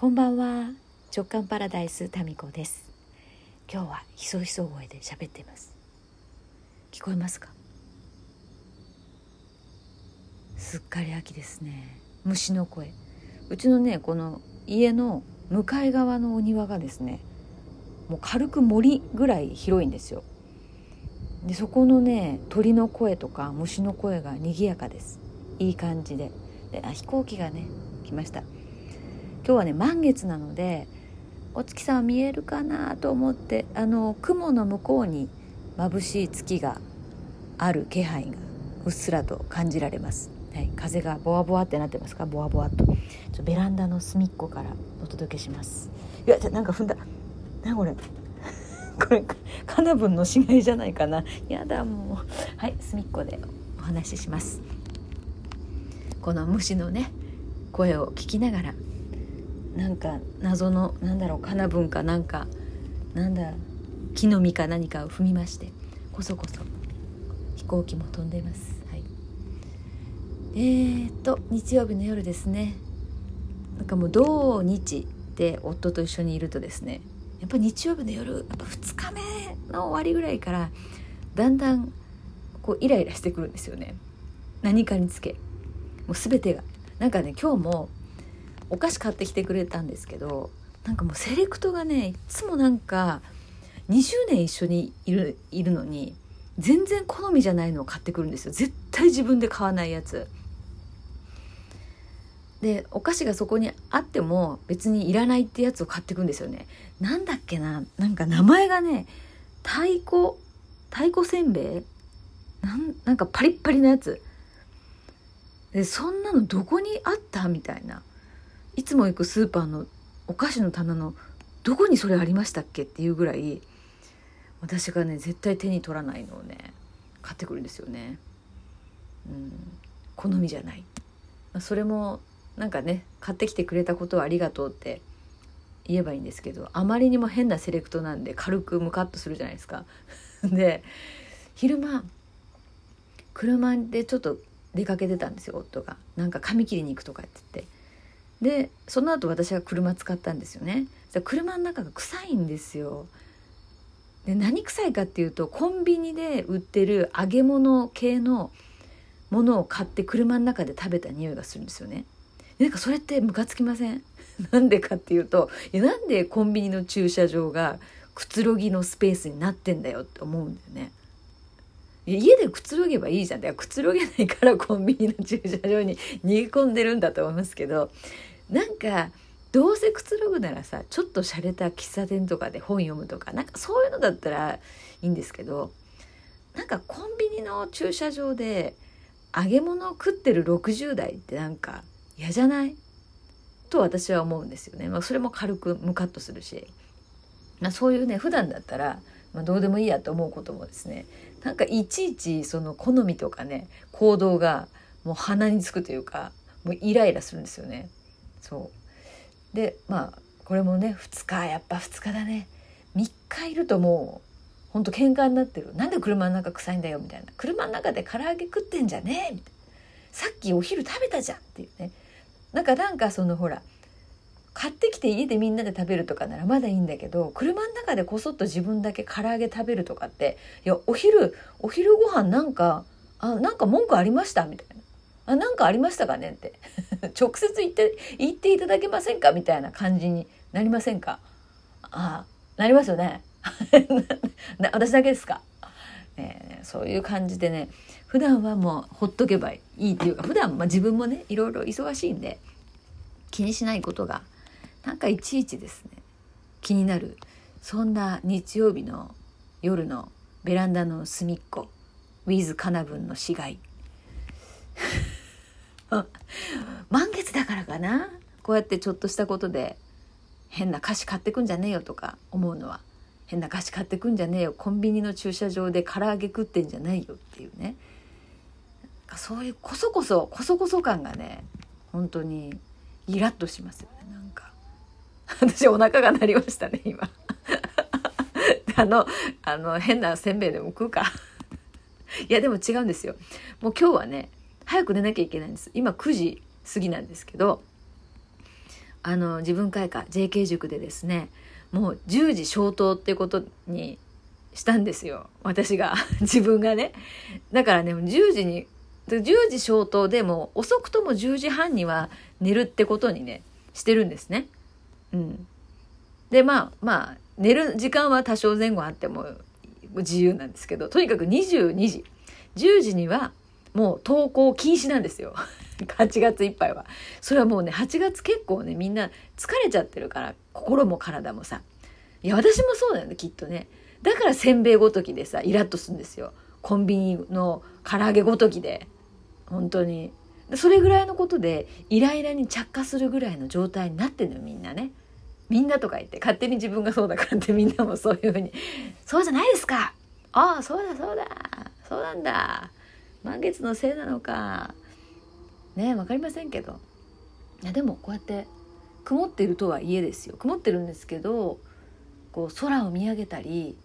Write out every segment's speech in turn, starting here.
こんばんは。直感パラダイスタミコです。今日はひそひそ声で喋っています。聞こえますか？すっかり秋ですね。虫の声。うちのねこの家の向かい側のお庭がですねもう軽く森ぐらい広いんですよ。でそこのね鳥の声とか虫の声が賑やかです。いい感じで。であ飛行機がね来ました。今日はね満月なのでお月さん見えるかなと思ってあの雲の向こうに眩しい月がある気配がうっすらと感じられます、はい、風がボワボワってなってますか？ボワボワと。ちょベランダの隅っこからお届けします。いやなんか踏んだ。なこれ？これカナブンの死骸じゃないかな？やだもう。はい隅っこでお話しします。この虫のね声を聞きながらなんか謎のなんだろうカナブンかなんかなんだ木の実か何かを踏みましてこそこそ飛行機も飛んでいます。はい、えー、っと日曜日の夜ですね。なんかもう土日で夫と一緒にいるとですねやっぱ日曜日の夜やっぱ2日目の終わりぐらいからだんだんこうイライラしてくるんですよね。何かにつけ。もう全てが。なんかね今日もお菓子買ってきてくれたんですけどなんかもうセレクトがねいつもなんか20年一緒にいるいるのに全然好みじゃないのを買ってくるんですよ。絶対自分で買わないやつ。でお菓子がそこにあっても別にいらないってやつを買ってくんですよね。なんだっけななんか名前がね太鼓太鼓せんべい？なんなんかパリッパリなやつ。でそんなのどこにあった？みたいな。いつも行くスーパーのお菓子の棚のどこにそれありましたっけっていうぐらい私がね絶対手に取らないのをね買ってくるんですよね。うん、好みじゃない、まあ、それもなんかね買ってきてくれたことはありがとうって言えばいいんですけどあまりにも変なセレクトなんで軽くムカッとするじゃないですか。で昼間車でちょっと出かけてたんですよ夫がなんか髪切りに行くとかって言ってでその後私は車使ったんですよね。車の中が臭いんですよ。で何臭いかっていうとコンビニで売ってる揚げ物系のものを買って車の中で食べた匂いがするんですよね。なんかそれってムカつきません？なんでかっていうといやなんでコンビニの駐車場がくつろぎのスペースになってんだよって思うんだよね。家でくつろげばいいじゃん。くつろげないからコンビニの駐車場に逃げ込んでるんだと思いますけど、なんか、どうせくつろぐならさ、ちょっと洒落た喫茶店とかで本読むとか、なんかそういうのだったらいいんですけど、なんかコンビニの駐車場で揚げ物を食ってる60代ってなんか嫌じゃない？と私は思うんですよね。まあそれも軽くムカッとするし。まあ、そういうね、普段だったら、まあ、どうでもいいやと思うこともですねなんかいちいちその好みとかね行動がもう鼻につくというかもうイライラするんですよね。そう。でまあこれもね2日やっぱ2日だね。3日いるともうほんと喧嘩になってる。なんで車の中臭いんだよみたいな。車の中で唐揚げ食ってんじゃねえ。みたいなさっきお昼食べたじゃんっていうね。なんかなんかそのほら買ってきて家でみんなで食べるとかならまだいいんだけど車の中でこそっと自分だけ唐揚げ食べるとかっていやお昼お昼ご飯なんかあなんか文句ありましたみたいな。あなんかありましたかねって。直接言って言っていただけませんかみたいな感じになりませんか？あなりますよね。私だけですか、え、そういう感じでね普段はもうほっとけばいいっていうか普段まあ自分もねいろいろ忙しいんで気にしないことがなんかいちいちですね。気になるそんな日曜日の夜のベランダの隅っこウィズカナブンの死骸 満月だからかな。こうやってちょっとしたことで変な菓子買ってくんじゃねえよとか思うのは。変な菓子買ってくんじゃねえよ。コンビニの駐車場で唐揚げ食ってんじゃないよっていうね。そういうこそこそこそこそ感がね本当にイラッとしますよね。なんか。私お腹が鳴りましたね今。あのあの変なせんべいでも食うか。いやでも違うんですよ。もう今日はね早く寝なきゃいけないんです。今9時過ぎなんですけどあの自分会館 JK 塾でですねもう10時消灯ってことにしたんですよ。私が 自分がね。だからね10時に10時消灯でも遅くとも10時半には寝るってことにねしてるんですね。うん。でまあまあ寝る時間は多少前後あっても自由なんですけどとにかく22時。10時にはもう登校禁止なんですよ。8月いっぱいは。それはもうね8月結構ねみんな疲れちゃってるから心も体もさ。いや私もそうだよねきっとね。だからせんべいごときでさイラッとするんですよ。コンビニの唐揚げごときで。本当に。それぐらいのことでイライラに着火するぐらいの状態になってんのよみんなね。みんなとか言って。勝手に自分がそうだからってみんなもそういうふうに「そうじゃないですか。ああそうだそうだ。そうなんだ。満月のせいなのか。ね分かりませんけど。いやでもこうやって曇ってるとはいえですよ。曇ってるんですけどこう空を見上げたり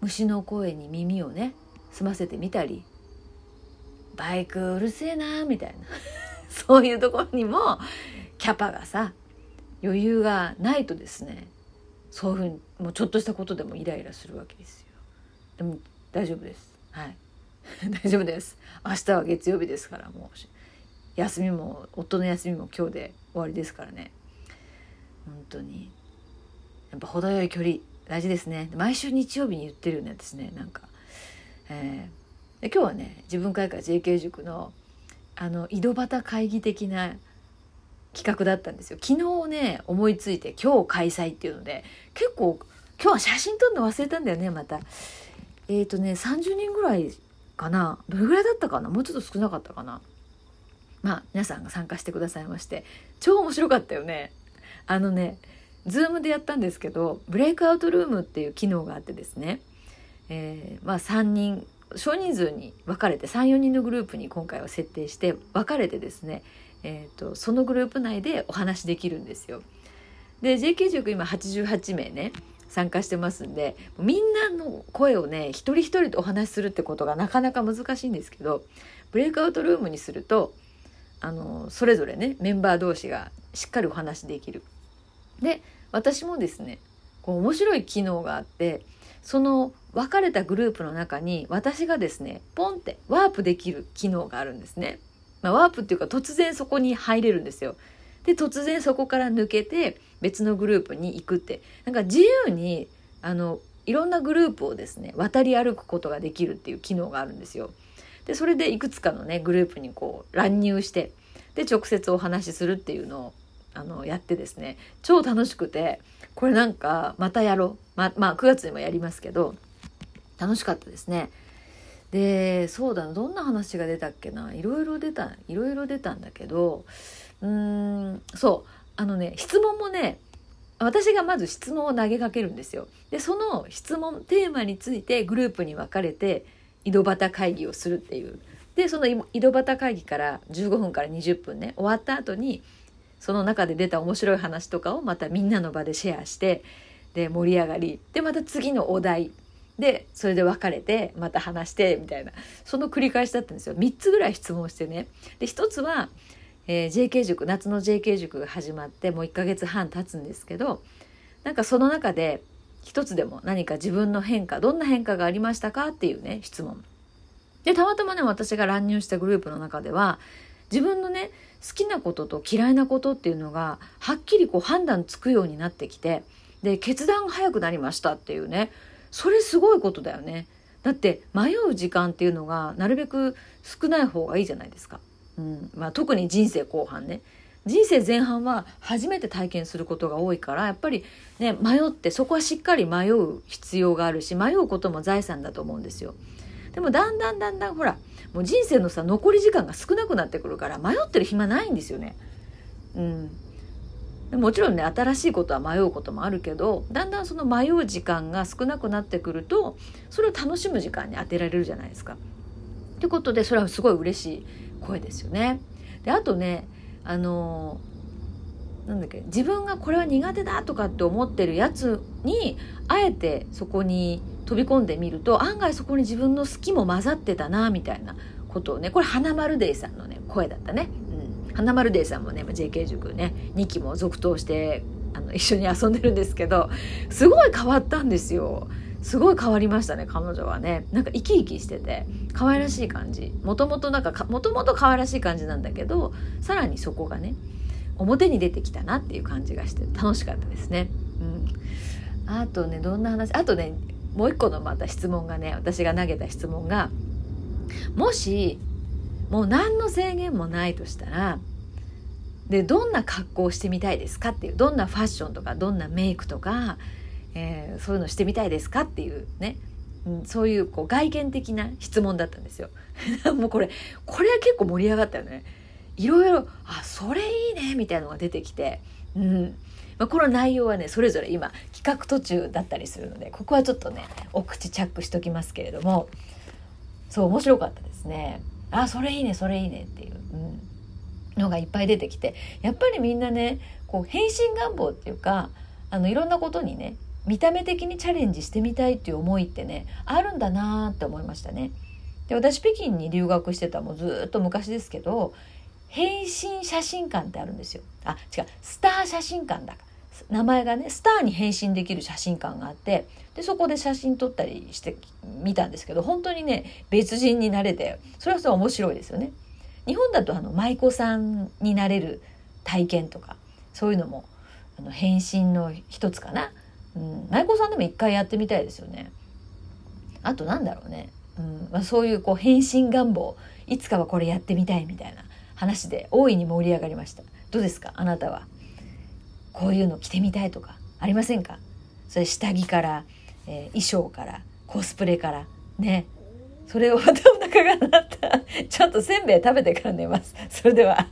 虫の声に耳をね澄ませてみたりバイクうるせえなみたいな。そういうところにもキャパがさ余裕がないとですねそういうふうにもうちょっとしたことでもイライラするわけですよ。でも大丈夫です。はい。大丈夫です。明日は月曜日ですからもう休みも夫の休みも今日で終わりですからね。本当に。やっぱ程よい距離大事ですね。毎週日曜日に言ってるよねですね。なんか、えー、で今日はね自分会館 JK 塾のあの井戸端会議的な企画だったんですよ。昨日ね思いついて今日開催っていうので結構今日は写真撮るの忘れたんだよねまた。えっ、ー、とね30人ぐらいかな？どれぐらいだったかな？もうちょっと少なかったかな？まあ皆さんが参加してくださいまして超面白かったよね。あのね Zoom でやったんですけどブレイクアウトルームっていう機能があってですね、えー、まあ3人少人数に分かれて34人のグループに今回は設定して分かれてですねえーと、そのグループ内でお話できるんですよ。で JK 塾今88名ね。参加してますんでみんなの声をね一人一人とお話しするってことがなかなか難しいんですけどブレイクアウトルームにするとあのそれぞれねメンバー同士がしっかりお話できる。で私もですねこう面白い機能があってその分かれたグループの中に私がですねポンってワープできる機能があるんですね。まあ、ワープっていうか突然そこに入れるんですよ。で突然そこから抜けて別のグループに行くってなんか自由にあのいろんなグループをですね渡り歩くことができるっていう機能があるんですよ。でそれでいくつかのねグループにこう乱入してで直接お話しするっていうのをあのやってですね超楽しくてこれなんかまたやろうままあ9月にもやりますけど楽しかったですね。でそうだなどんな話が出たっけないろいろ出たいろいろ出たんだけどうーんそうあのね質問もね私がまず質問を投げかけるんですよ。でその質問テーマについてグループに分かれて井戸端会議をするっていう。でその井戸端会議から15分から20分ね終わった後にその中で出た面白い話とかをまたみんなの場でシェアしてで盛り上がり。でまた次のお題。でそれで別れてまた話してみたいな。その繰り返しだったんですよ。3つぐらい質問してね。で1つは、えー、JK 塾夏の JK 塾が始まってもう1ヶ月半経つんですけどなんかその中で一つでも何か自分の変化どんな変化がありましたか？っていうね質問でたまたまね私が乱入したグループの中では自分のね好きなことと嫌いなことっていうのがはっきりこう判断つくようになってきてで決断が早くなりましたっていうねそれすごいことだよね。だって迷う時間っていうのがなるべく少ない方がいいじゃないですか。うんまあ、特に人生後半ね。人生前半は初めて体験することが多いからやっぱりね迷ってそこはしっかり迷う必要があるし迷うことも財産だと思うんですよ。でもだんだんだんだんほらもう人生のさ残り時間が少なくなってくるから迷ってる暇ないんですよね。うん、もちろんね新しいことは迷うこともあるけどだんだんその迷う時間が少なくなってくるとそれを楽しむ時間に当てられるじゃないですか。ってことでそれはすごい嬉しい声ですよね。であとねあのなんだっけ自分がこれは苦手だとかって思ってるやつにあえてそこに飛び込んでみると案外そこに自分の好きも混ざってたなみたいなことをねこれ花丸デイさんのね声だったね。うん、花丸デーさんもね JK 塾ね2期も続投してあの一緒に遊んでるんですけどすごい変わったんですよすごい変わりましたね彼女はね。なんか生き生きしてて可愛らしい感じ。もともとなんかもともと可愛らしい感じなんだけどさらにそこがね表に出てきたなっていう感じがして楽しかったですね。うん、あとねどんな話あとねもう一個のまた質問がね私が投げた質問がもしもう何の制限もないとしたらでどんな格好をしてみたいですかっていうどんなファッションとかどんなメイクとか、えー、そういうのしてみたいですかっていうね、うん、そういうこう外見的な質問だったんですよ。もうこれこれは結構盛り上がったよね。いろいろあそれいいねみたいなのが出てきて、うんまあ、この内容はねそれぞれ今企画途中だったりするのでここはちょっとねお口チャックしときますけれどもそう面白かったですね。あそれいいねそれいいねっていう、うん、のがいっぱい出てきてやっぱりみんなねこう変身願望っていうかあのいろんなことにね見た目的にチャレンジしてみたいっていう思いってねあるんだなって思いましたね。で私北京に留学してたもうずっと昔ですけど変身写真館ってあるんですよ。あ、違う、スター写真館だ。名前がね、スターに変身できる写真館があって、で、そこで写真撮ったりしてみたんですけど、本当にね、別人になれて、それはそれ面白いですよね。日本だとあの、舞妓さんになれる体験とか、そういうのも、あの、変身の一つかな。うん、舞妓さんでも一回やってみたいですよね。あとなんだろうね。うん。まあ、そういうこう変身願望。いつかはこれやってみたいみたいな話で大いに盛り上がりました。どうですか？あなたは。こういうの着てみたいとか。ありませんか？それ下着から、えー、衣装からコスプレから。ね。それをまたお腹が鳴った？ちょっとせんべい食べてから寝ます。それでは。